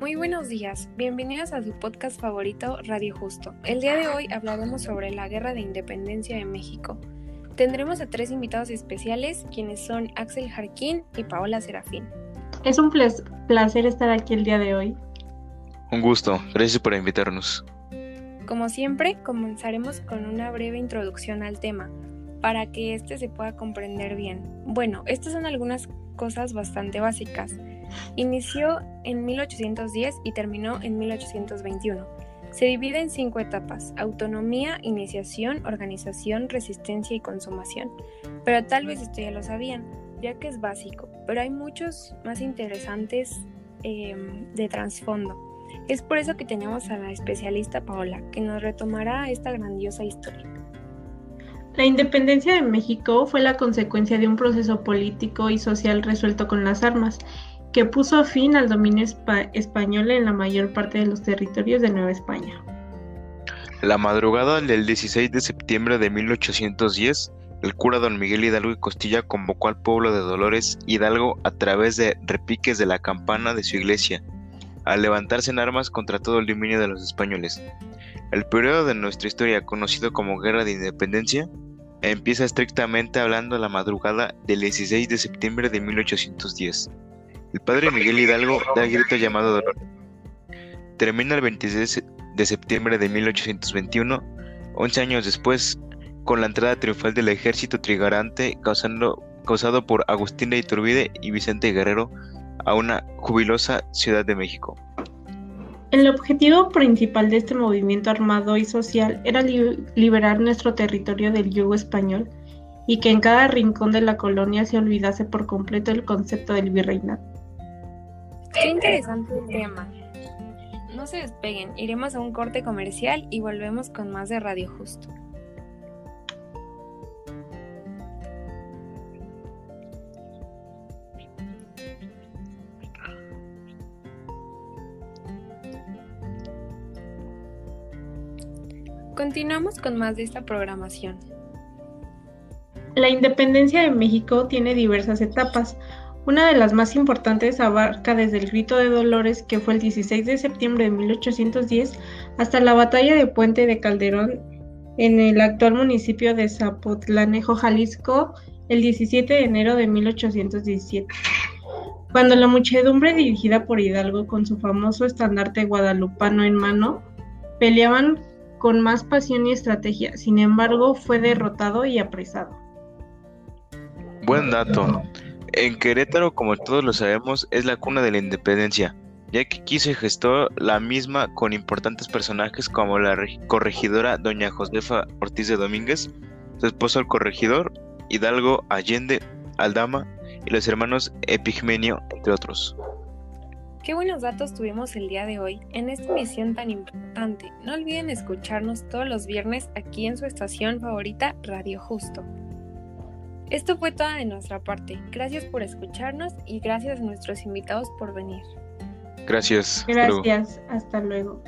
Muy buenos días, bienvenidos a su podcast favorito Radio Justo. El día de hoy hablaremos sobre la Guerra de Independencia de México. Tendremos a tres invitados especiales, quienes son Axel Jarquín y Paola Serafín. Es un placer estar aquí el día de hoy. Un gusto, gracias por invitarnos. Como siempre, comenzaremos con una breve introducción al tema, para que éste se pueda comprender bien. Bueno, estas son algunas cosas bastante básicas. Inició en 1810 y terminó en 1821. Se divide en cinco etapas, autonomía, iniciación, organización, resistencia y consumación. Pero tal vez esto ya lo sabían, ya que es básico, pero hay muchos más interesantes em, de trasfondo. Es por eso que tenemos a la especialista Paola, que nos retomará esta grandiosa historia. La independencia de México fue la consecuencia de un proceso político y social resuelto con las armas, que puso fin al dominio español en la mayor parte de los territorios de Nueva España. La madrugada del 16 de septiembre de 1810, el cura don Miguel Hidalgo y Costilla convocó al pueblo de Dolores Hidalgo a través de repiques de la campana de su iglesia, a levantarse en armas contra todo el dominio de los españoles. El periodo de nuestra historia, conocido como Guerra de Independencia, Empieza estrictamente hablando la madrugada del 16 de septiembre de 1810. El padre Miguel Hidalgo da el grito llamado dolor. Termina el 26 de septiembre de 1821, 11 años después, con la entrada triunfal del ejército trigarante causando, causado por Agustín de Iturbide y Vicente Guerrero a una jubilosa Ciudad de México. El objetivo principal de este movimiento armado y social era liberar nuestro territorio del yugo español y que en cada rincón de la colonia se olvidase por completo el concepto del virreinato. Qué interesante tema. No se despeguen, iremos a un corte comercial y volvemos con más de Radio Justo. Continuamos con más de esta programación. La independencia de México tiene diversas etapas. Una de las más importantes abarca desde el Grito de Dolores, que fue el 16 de septiembre de 1810, hasta la batalla de Puente de Calderón en el actual municipio de Zapotlanejo, Jalisco, el 17 de enero de 1817. Cuando la muchedumbre dirigida por Hidalgo con su famoso estandarte guadalupano en mano peleaban con más pasión y estrategia, sin embargo fue derrotado y apresado. Buen dato. En Querétaro, como todos lo sabemos, es la cuna de la independencia, ya que aquí se gestó la misma con importantes personajes como la corregidora doña Josefa Ortiz de Domínguez, su esposo el corregidor, Hidalgo Allende Aldama y los hermanos Epigmenio, entre otros. Qué buenos datos tuvimos el día de hoy en esta emisión tan importante. No olviden escucharnos todos los viernes aquí en su estación favorita Radio Justo. Esto fue toda de nuestra parte. Gracias por escucharnos y gracias a nuestros invitados por venir. Gracias. Gracias. Hasta luego.